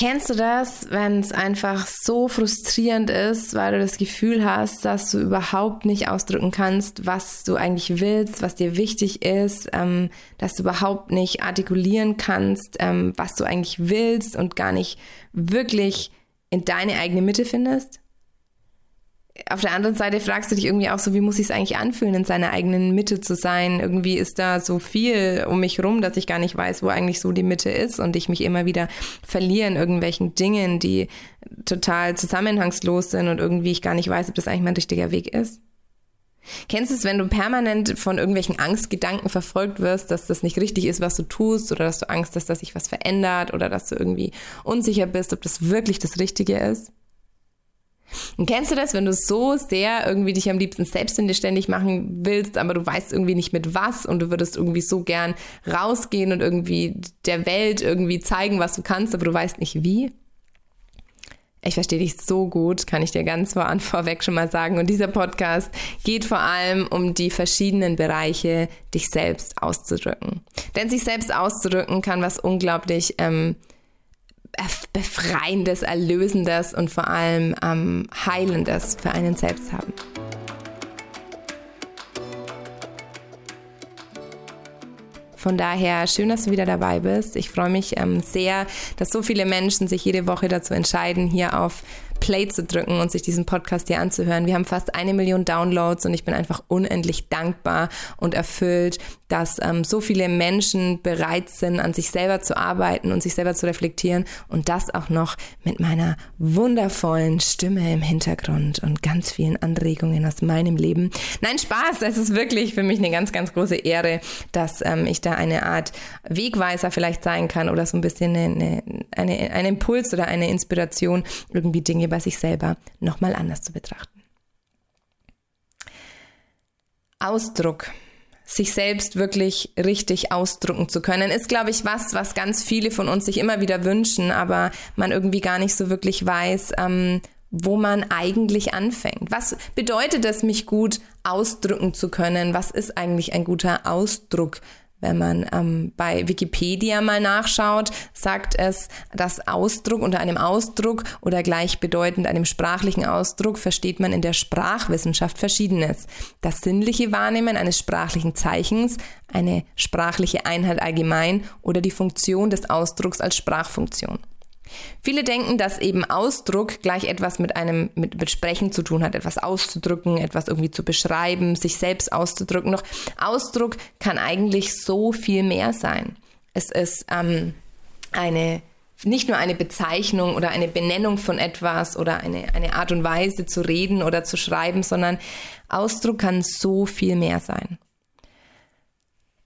Kennst du das, wenn es einfach so frustrierend ist, weil du das Gefühl hast, dass du überhaupt nicht ausdrücken kannst, was du eigentlich willst, was dir wichtig ist, ähm, dass du überhaupt nicht artikulieren kannst, ähm, was du eigentlich willst und gar nicht wirklich in deine eigene Mitte findest? Auf der anderen Seite fragst du dich irgendwie auch so, wie muss ich es eigentlich anfühlen, in seiner eigenen Mitte zu sein? Irgendwie ist da so viel um mich rum, dass ich gar nicht weiß, wo eigentlich so die Mitte ist und ich mich immer wieder verliere in irgendwelchen Dingen, die total zusammenhangslos sind und irgendwie ich gar nicht weiß, ob das eigentlich mein richtiger Weg ist. Kennst du es, wenn du permanent von irgendwelchen Angstgedanken verfolgt wirst, dass das nicht richtig ist, was du tust, oder dass du Angst hast, dass sich was verändert, oder dass du irgendwie unsicher bist, ob das wirklich das Richtige ist? Und kennst du das, wenn du so sehr irgendwie dich am liebsten selbstständig ständig machen willst, aber du weißt irgendwie nicht mit was und du würdest irgendwie so gern rausgehen und irgendwie der Welt irgendwie zeigen, was du kannst, aber du weißt nicht wie? Ich verstehe dich so gut, kann ich dir ganz vor an vorweg schon mal sagen. Und dieser Podcast geht vor allem um die verschiedenen Bereiche, dich selbst auszudrücken. Denn sich selbst auszudrücken kann was unglaublich ähm, Befreiendes, Erlösendes und vor allem ähm, Heilendes für einen selbst haben. Von daher schön, dass du wieder dabei bist. Ich freue mich ähm, sehr, dass so viele Menschen sich jede Woche dazu entscheiden, hier auf Play zu drücken und sich diesen Podcast hier anzuhören. Wir haben fast eine Million Downloads und ich bin einfach unendlich dankbar und erfüllt, dass ähm, so viele Menschen bereit sind, an sich selber zu arbeiten und sich selber zu reflektieren und das auch noch mit meiner wundervollen Stimme im Hintergrund und ganz vielen Anregungen aus meinem Leben. Nein, Spaß, es ist wirklich für mich eine ganz, ganz große Ehre, dass ähm, ich da eine Art Wegweiser vielleicht sein kann oder so ein bisschen eine, eine, ein Impuls oder eine Inspiration, irgendwie Dinge bei sich selber nochmal anders zu betrachten. Ausdruck sich selbst wirklich richtig ausdrucken zu können, ist, glaube ich, was, was ganz viele von uns sich immer wieder wünschen, aber man irgendwie gar nicht so wirklich weiß, ähm, wo man eigentlich anfängt. Was bedeutet es, mich gut ausdrücken zu können? Was ist eigentlich ein guter Ausdruck? Wenn man ähm, bei Wikipedia mal nachschaut, sagt es, dass Ausdruck unter einem Ausdruck oder gleichbedeutend einem sprachlichen Ausdruck versteht man in der Sprachwissenschaft Verschiedenes. Das sinnliche Wahrnehmen eines sprachlichen Zeichens, eine sprachliche Einheit allgemein oder die Funktion des Ausdrucks als Sprachfunktion. Viele denken, dass eben Ausdruck gleich etwas mit einem, mit, mit Sprechen zu tun hat, etwas auszudrücken, etwas irgendwie zu beschreiben, sich selbst auszudrücken. Doch Ausdruck kann eigentlich so viel mehr sein. Es ist ähm, eine, nicht nur eine Bezeichnung oder eine Benennung von etwas oder eine, eine Art und Weise zu reden oder zu schreiben, sondern Ausdruck kann so viel mehr sein.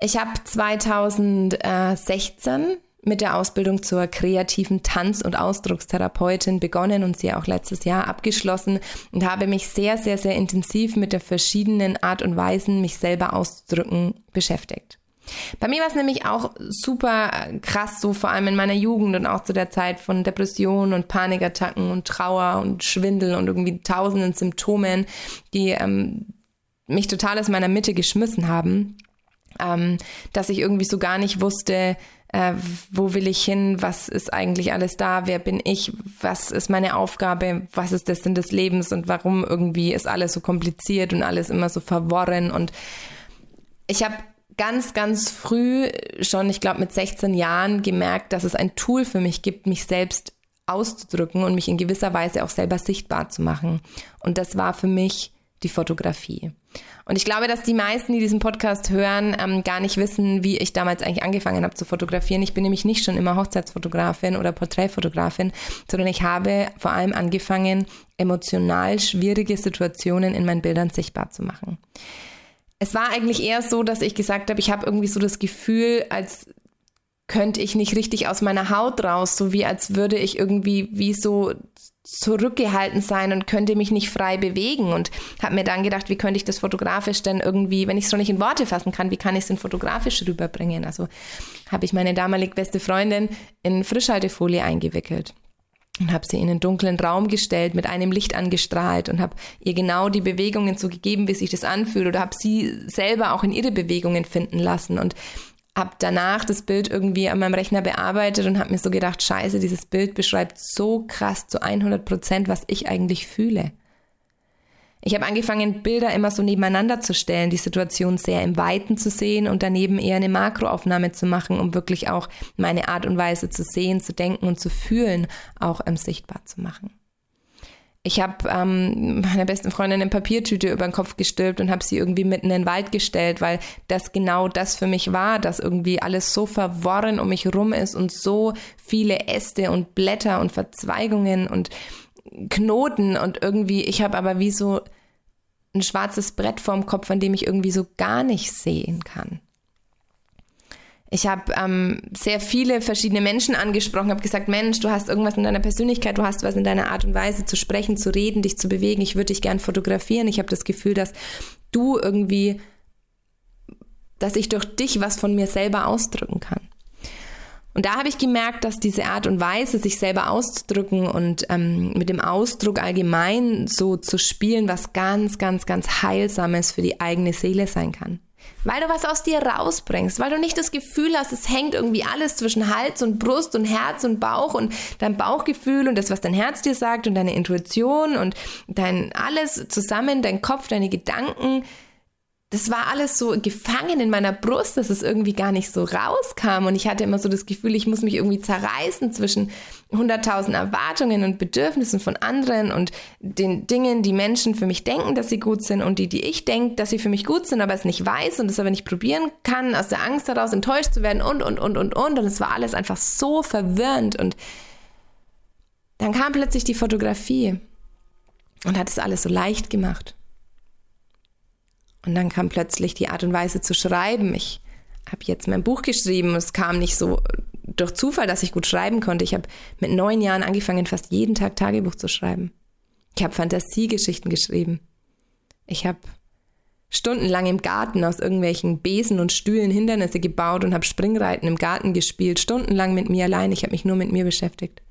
Ich habe 2016 mit der Ausbildung zur kreativen Tanz- und Ausdruckstherapeutin begonnen und sie auch letztes Jahr abgeschlossen und habe mich sehr, sehr, sehr intensiv mit der verschiedenen Art und Weisen, mich selber auszudrücken, beschäftigt. Bei mir war es nämlich auch super krass, so vor allem in meiner Jugend und auch zu der Zeit von Depressionen und Panikattacken und Trauer und Schwindel und irgendwie tausenden Symptomen, die ähm, mich total aus meiner Mitte geschmissen haben, ähm, dass ich irgendwie so gar nicht wusste, äh, wo will ich hin, was ist eigentlich alles da, wer bin ich, was ist meine Aufgabe, was ist der Sinn des Lebens und warum irgendwie ist alles so kompliziert und alles immer so verworren. Und ich habe ganz, ganz früh, schon ich glaube mit 16 Jahren, gemerkt, dass es ein Tool für mich gibt, mich selbst auszudrücken und mich in gewisser Weise auch selber sichtbar zu machen. Und das war für mich die Fotografie. Und ich glaube, dass die meisten, die diesen Podcast hören, ähm, gar nicht wissen, wie ich damals eigentlich angefangen habe zu fotografieren. Ich bin nämlich nicht schon immer Hochzeitsfotografin oder Porträtfotografin, sondern ich habe vor allem angefangen, emotional schwierige Situationen in meinen Bildern sichtbar zu machen. Es war eigentlich eher so, dass ich gesagt habe, ich habe irgendwie so das Gefühl, als könnte ich nicht richtig aus meiner Haut raus, so wie als würde ich irgendwie wie so zurückgehalten sein und könnte mich nicht frei bewegen und habe mir dann gedacht, wie könnte ich das fotografisch denn irgendwie, wenn ich es schon nicht in Worte fassen kann, wie kann ich es denn fotografisch rüberbringen? Also habe ich meine damalig beste Freundin in Frischhaltefolie eingewickelt und habe sie in einen dunklen Raum gestellt, mit einem Licht angestrahlt und habe ihr genau die Bewegungen so gegeben, wie sich das anfühlt oder habe sie selber auch in ihre Bewegungen finden lassen und habe danach das Bild irgendwie an meinem Rechner bearbeitet und habe mir so gedacht, scheiße, dieses Bild beschreibt so krass zu 100 Prozent, was ich eigentlich fühle. Ich habe angefangen, Bilder immer so nebeneinander zu stellen, die Situation sehr im Weiten zu sehen und daneben eher eine Makroaufnahme zu machen, um wirklich auch meine Art und Weise zu sehen, zu denken und zu fühlen auch ähm, sichtbar zu machen. Ich habe ähm, meiner besten Freundin eine Papiertüte über den Kopf gestülpt und habe sie irgendwie mitten in den Wald gestellt, weil das genau das für mich war, dass irgendwie alles so verworren um mich rum ist und so viele Äste und Blätter und Verzweigungen und Knoten und irgendwie, ich habe aber wie so ein schwarzes Brett vorm Kopf, an dem ich irgendwie so gar nicht sehen kann. Ich habe ähm, sehr viele verschiedene Menschen angesprochen, habe gesagt, Mensch, du hast irgendwas in deiner Persönlichkeit, du hast was in deiner Art und Weise zu sprechen, zu reden, dich zu bewegen. Ich würde dich gern fotografieren. Ich habe das Gefühl, dass du irgendwie, dass ich durch dich was von mir selber ausdrücken kann. Und da habe ich gemerkt, dass diese Art und Weise, sich selber auszudrücken und ähm, mit dem Ausdruck allgemein so zu spielen, was ganz, ganz, ganz heilsames für die eigene Seele sein kann weil du was aus dir rausbringst, weil du nicht das Gefühl hast, es hängt irgendwie alles zwischen Hals und Brust und Herz und Bauch und dein Bauchgefühl und das, was dein Herz dir sagt und deine Intuition und dein alles zusammen, dein Kopf, deine Gedanken, das war alles so gefangen in meiner Brust, dass es irgendwie gar nicht so rauskam. Und ich hatte immer so das Gefühl, ich muss mich irgendwie zerreißen zwischen 100.000 Erwartungen und Bedürfnissen von anderen und den Dingen, die Menschen für mich denken, dass sie gut sind und die, die ich denke, dass sie für mich gut sind, aber es nicht weiß und es aber nicht probieren kann, aus der Angst heraus enttäuscht zu werden und, und, und, und, und. Und es war alles einfach so verwirrend. Und dann kam plötzlich die Fotografie und hat es alles so leicht gemacht. Und dann kam plötzlich die Art und Weise zu schreiben. Ich habe jetzt mein Buch geschrieben und es kam nicht so durch Zufall, dass ich gut schreiben konnte. Ich habe mit neun Jahren angefangen, fast jeden Tag Tagebuch zu schreiben. Ich habe Fantasiegeschichten geschrieben. Ich habe stundenlang im Garten aus irgendwelchen Besen und Stühlen Hindernisse gebaut und habe Springreiten im Garten gespielt, stundenlang mit mir allein. Ich habe mich nur mit mir beschäftigt.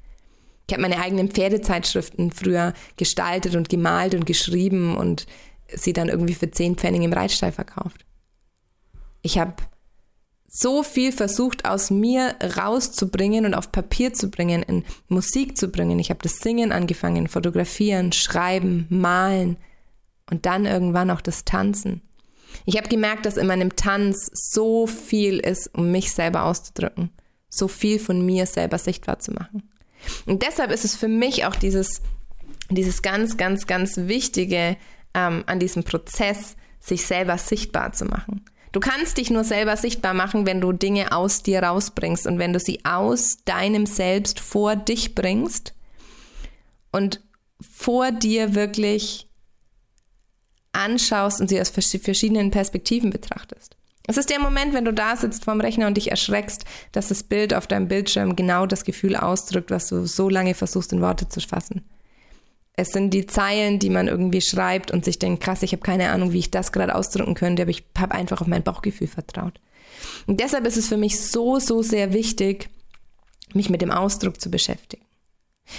Ich habe meine eigenen Pferdezeitschriften früher gestaltet und gemalt und geschrieben und sie dann irgendwie für 10 Pfennig im Reitstall verkauft. Ich habe so viel versucht aus mir rauszubringen und auf Papier zu bringen, in Musik zu bringen. Ich habe das Singen angefangen, fotografieren, schreiben, malen und dann irgendwann auch das Tanzen. Ich habe gemerkt, dass in meinem Tanz so viel ist, um mich selber auszudrücken, so viel von mir selber sichtbar zu machen. Und deshalb ist es für mich auch dieses, dieses ganz, ganz, ganz wichtige, ähm, an diesem Prozess, sich selber sichtbar zu machen. Du kannst dich nur selber sichtbar machen, wenn du Dinge aus dir rausbringst und wenn du sie aus deinem Selbst vor dich bringst und vor dir wirklich anschaust und sie aus verschiedenen Perspektiven betrachtest. Es ist der Moment, wenn du da sitzt vorm Rechner und dich erschreckst, dass das Bild auf deinem Bildschirm genau das Gefühl ausdrückt, was du so lange versuchst in Worte zu fassen. Es sind die Zeilen, die man irgendwie schreibt und sich denkt, krass, ich habe keine Ahnung, wie ich das gerade ausdrücken könnte, aber ich habe einfach auf mein Bauchgefühl vertraut. Und deshalb ist es für mich so, so sehr wichtig, mich mit dem Ausdruck zu beschäftigen.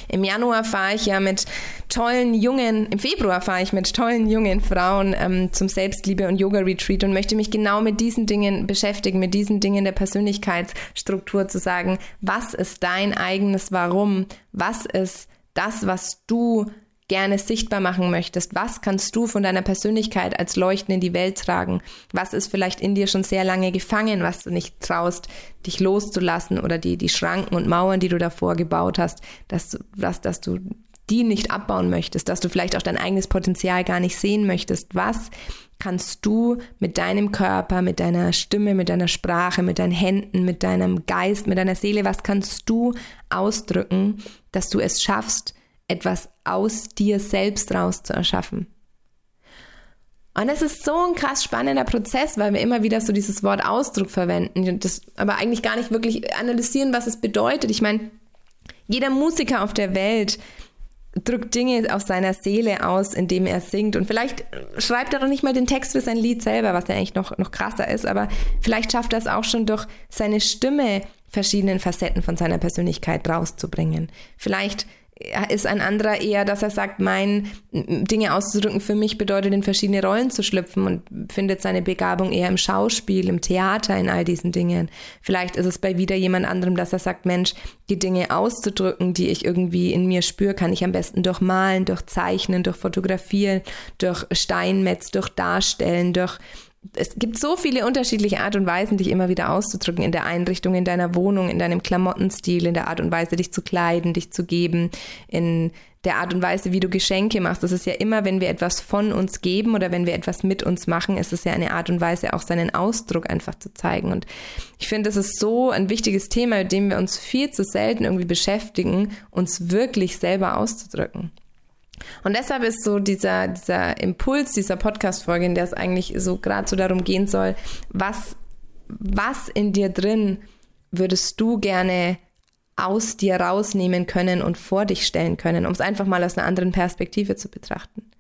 Im Januar fahre ich ja mit tollen jungen, im Februar fahre ich mit tollen jungen Frauen ähm, zum Selbstliebe- und Yoga-Retreat und möchte mich genau mit diesen Dingen beschäftigen, mit diesen Dingen der Persönlichkeitsstruktur zu sagen, was ist dein eigenes Warum? Was ist das, was du gerne sichtbar machen möchtest. Was kannst du von deiner Persönlichkeit als Leuchten in die Welt tragen? Was ist vielleicht in dir schon sehr lange gefangen, was du nicht traust, dich loszulassen oder die, die Schranken und Mauern, die du davor gebaut hast, dass du, dass, dass du die nicht abbauen möchtest, dass du vielleicht auch dein eigenes Potenzial gar nicht sehen möchtest. Was kannst du mit deinem Körper, mit deiner Stimme, mit deiner Sprache, mit deinen Händen, mit deinem Geist, mit deiner Seele, was kannst du ausdrücken, dass du es schaffst, etwas aus dir selbst raus zu erschaffen. Und es ist so ein krass spannender Prozess, weil wir immer wieder so dieses Wort Ausdruck verwenden, das aber eigentlich gar nicht wirklich analysieren, was es bedeutet. Ich meine, jeder Musiker auf der Welt drückt Dinge aus seiner Seele aus, indem er singt. Und vielleicht schreibt er doch nicht mal den Text für sein Lied selber, was ja eigentlich noch, noch krasser ist, aber vielleicht schafft er es auch schon durch seine Stimme verschiedenen Facetten von seiner Persönlichkeit rauszubringen. Vielleicht ist ein anderer eher, dass er sagt, mein Dinge auszudrücken für mich bedeutet, in verschiedene Rollen zu schlüpfen und findet seine Begabung eher im Schauspiel, im Theater, in all diesen Dingen. Vielleicht ist es bei wieder jemand anderem, dass er sagt, Mensch, die Dinge auszudrücken, die ich irgendwie in mir spüre, kann ich am besten durch Malen, durch Zeichnen, durch Fotografieren, durch Steinmetz, durch Darstellen, durch es gibt so viele unterschiedliche Art und Weisen, dich immer wieder auszudrücken in der Einrichtung, in deiner Wohnung, in deinem Klamottenstil, in der Art und Weise, dich zu kleiden, dich zu geben, in der Art und Weise, wie du Geschenke machst. Das ist ja immer, wenn wir etwas von uns geben oder wenn wir etwas mit uns machen, ist es ja eine Art und Weise, auch seinen Ausdruck einfach zu zeigen. Und ich finde, das ist so ein wichtiges Thema, mit dem wir uns viel zu selten irgendwie beschäftigen, uns wirklich selber auszudrücken. Und deshalb ist so dieser, dieser Impuls dieser Podcast-Folge, in der es eigentlich so gerade so darum gehen soll, was, was in dir drin würdest du gerne aus dir rausnehmen können und vor dich stellen können, um es einfach mal aus einer anderen Perspektive zu betrachten.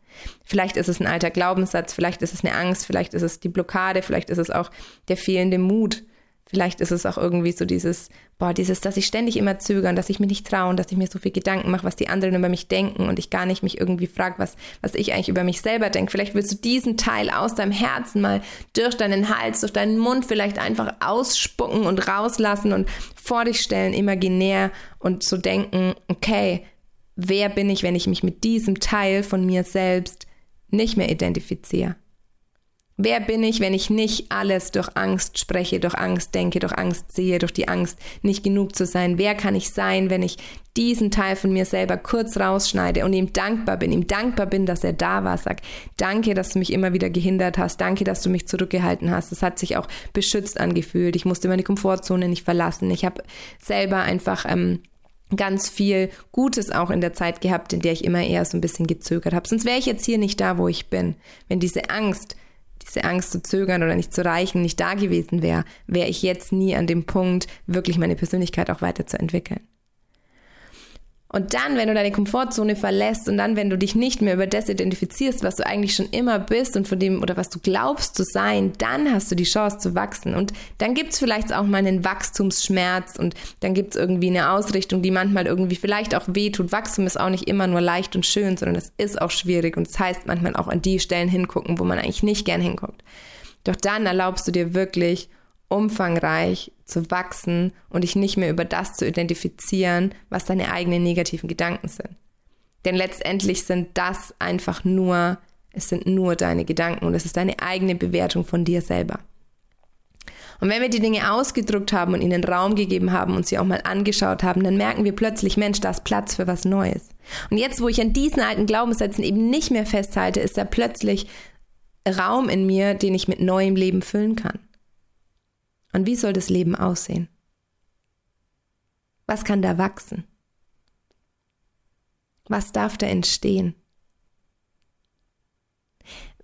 Vielleicht ist es ein alter Glaubenssatz, vielleicht ist es eine Angst, vielleicht ist es die Blockade, vielleicht ist es auch der fehlende Mut, Vielleicht ist es auch irgendwie so dieses, boah, dieses, dass ich ständig immer zögern, dass ich mir nicht traue, dass ich mir so viel Gedanken mache, was die anderen über mich denken und ich gar nicht mich irgendwie frage, was, was ich eigentlich über mich selber denke. Vielleicht willst du diesen Teil aus deinem Herzen mal durch deinen Hals, durch deinen Mund vielleicht einfach ausspucken und rauslassen und vor dich stellen, imaginär und so denken, okay, wer bin ich, wenn ich mich mit diesem Teil von mir selbst nicht mehr identifiziere? Wer bin ich, wenn ich nicht alles durch Angst spreche, durch Angst denke, durch Angst sehe, durch die Angst nicht genug zu sein? Wer kann ich sein, wenn ich diesen Teil von mir selber kurz rausschneide und ihm dankbar bin, ihm dankbar bin, dass er da war, sag, danke, dass du mich immer wieder gehindert hast, danke, dass du mich zurückgehalten hast. Es hat sich auch beschützt angefühlt. Ich musste meine Komfortzone nicht verlassen. Ich habe selber einfach ähm, ganz viel Gutes auch in der Zeit gehabt, in der ich immer eher so ein bisschen gezögert habe. Sonst wäre ich jetzt hier nicht da, wo ich bin. Wenn diese Angst diese Angst zu zögern oder nicht zu reichen nicht da gewesen wäre, wäre ich jetzt nie an dem Punkt, wirklich meine Persönlichkeit auch weiterzuentwickeln. Und dann, wenn du deine Komfortzone verlässt und dann, wenn du dich nicht mehr über das identifizierst, was du eigentlich schon immer bist und von dem oder was du glaubst zu sein, dann hast du die Chance zu wachsen. Und dann gibt's vielleicht auch mal einen Wachstumsschmerz und dann gibt's irgendwie eine Ausrichtung, die manchmal irgendwie vielleicht auch wehtut. Wachstum ist auch nicht immer nur leicht und schön, sondern es ist auch schwierig und es das heißt manchmal auch an die Stellen hingucken, wo man eigentlich nicht gern hinguckt. Doch dann erlaubst du dir wirklich umfangreich zu wachsen und dich nicht mehr über das zu identifizieren, was deine eigenen negativen Gedanken sind. Denn letztendlich sind das einfach nur, es sind nur deine Gedanken und es ist deine eigene Bewertung von dir selber. Und wenn wir die Dinge ausgedruckt haben und ihnen Raum gegeben haben und sie auch mal angeschaut haben, dann merken wir plötzlich, Mensch, da ist Platz für was Neues. Und jetzt, wo ich an diesen alten Glaubenssätzen eben nicht mehr festhalte, ist da plötzlich Raum in mir, den ich mit neuem Leben füllen kann. Und wie soll das Leben aussehen? Was kann da wachsen? Was darf da entstehen?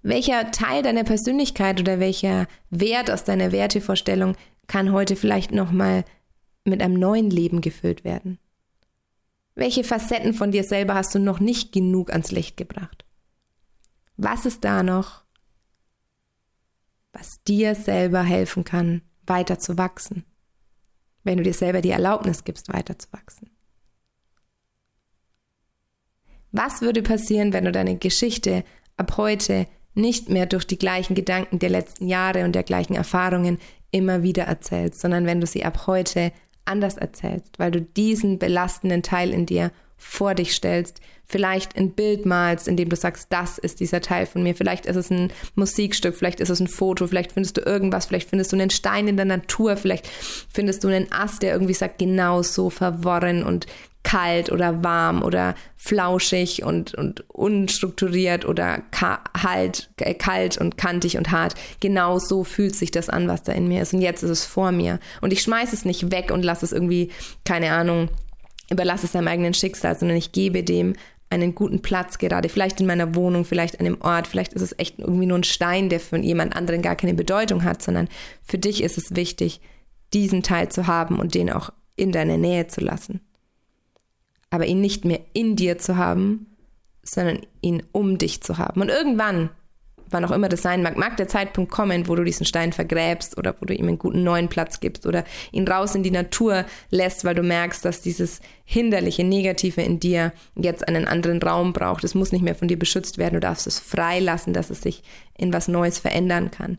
Welcher Teil deiner Persönlichkeit oder welcher Wert aus deiner Wertevorstellung kann heute vielleicht nochmal mit einem neuen Leben gefüllt werden? Welche Facetten von dir selber hast du noch nicht genug ans Licht gebracht? Was ist da noch, was dir selber helfen kann, weiter zu wachsen. Wenn du dir selber die Erlaubnis gibst, weiter zu wachsen. Was würde passieren, wenn du deine Geschichte ab heute nicht mehr durch die gleichen Gedanken der letzten Jahre und der gleichen Erfahrungen immer wieder erzählst, sondern wenn du sie ab heute anders erzählst, weil du diesen belastenden Teil in dir vor dich stellst, vielleicht ein Bild malst, in dem du sagst, das ist dieser Teil von mir. Vielleicht ist es ein Musikstück, vielleicht ist es ein Foto, vielleicht findest du irgendwas, vielleicht findest du einen Stein in der Natur, vielleicht findest du einen Ast, der irgendwie sagt, genau so verworren und kalt oder warm oder flauschig und, und unstrukturiert oder halt, äh, kalt und kantig und hart. Genau so fühlt sich das an, was da in mir ist. Und jetzt ist es vor mir. Und ich schmeiße es nicht weg und lasse es irgendwie, keine Ahnung, überlasse es seinem eigenen Schicksal, sondern ich gebe dem einen guten Platz gerade, vielleicht in meiner Wohnung, vielleicht an einem Ort, vielleicht ist es echt irgendwie nur ein Stein, der für jemand anderen gar keine Bedeutung hat, sondern für dich ist es wichtig, diesen Teil zu haben und den auch in deiner Nähe zu lassen. Aber ihn nicht mehr in dir zu haben, sondern ihn um dich zu haben. Und irgendwann wann auch immer das sein mag, mag der Zeitpunkt kommen, wo du diesen Stein vergräbst oder wo du ihm einen guten neuen Platz gibst oder ihn raus in die Natur lässt, weil du merkst, dass dieses hinderliche, negative in dir jetzt einen anderen Raum braucht. Es muss nicht mehr von dir beschützt werden, du darfst es freilassen, dass es sich in was Neues verändern kann.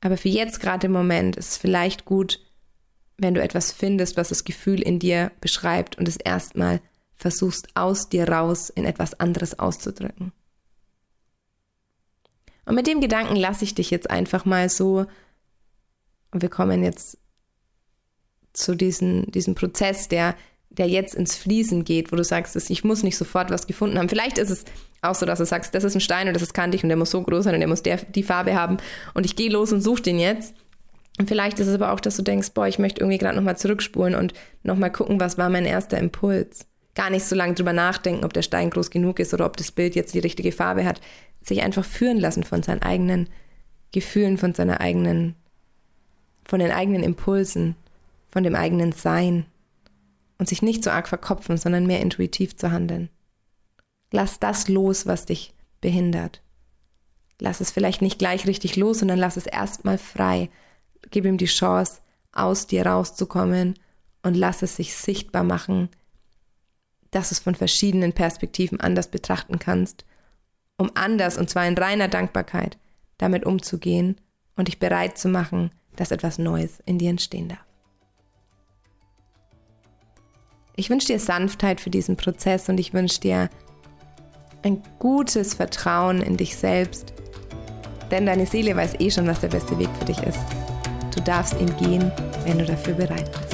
Aber für jetzt gerade im Moment ist es vielleicht gut, wenn du etwas findest, was das Gefühl in dir beschreibt und es erstmal versuchst aus dir raus in etwas anderes auszudrücken. Und mit dem Gedanken lasse ich dich jetzt einfach mal so, und wir kommen jetzt zu diesem, diesem Prozess, der, der jetzt ins Fließen geht, wo du sagst, ich muss nicht sofort was gefunden haben. Vielleicht ist es auch so, dass du sagst, das ist ein Stein und das ist kantig und der muss so groß sein und der muss der, die Farbe haben und ich gehe los und suche den jetzt. Und vielleicht ist es aber auch, dass du denkst, boah, ich möchte irgendwie gerade nochmal zurückspulen und nochmal gucken, was war mein erster Impuls. Gar nicht so lange drüber nachdenken, ob der Stein groß genug ist oder ob das Bild jetzt die richtige Farbe hat sich einfach führen lassen von seinen eigenen Gefühlen, von seiner eigenen, von den eigenen Impulsen, von dem eigenen Sein und sich nicht so arg verkopfen, sondern mehr intuitiv zu handeln. Lass das los, was dich behindert. Lass es vielleicht nicht gleich richtig los, sondern lass es erstmal frei. Gib ihm die Chance, aus dir rauszukommen und lass es sich sichtbar machen, dass du es von verschiedenen Perspektiven anders betrachten kannst um anders, und zwar in reiner Dankbarkeit, damit umzugehen und dich bereit zu machen, dass etwas Neues in dir entstehen darf. Ich wünsche dir Sanftheit für diesen Prozess und ich wünsche dir ein gutes Vertrauen in dich selbst, denn deine Seele weiß eh schon, was der beste Weg für dich ist. Du darfst ihn gehen, wenn du dafür bereit bist.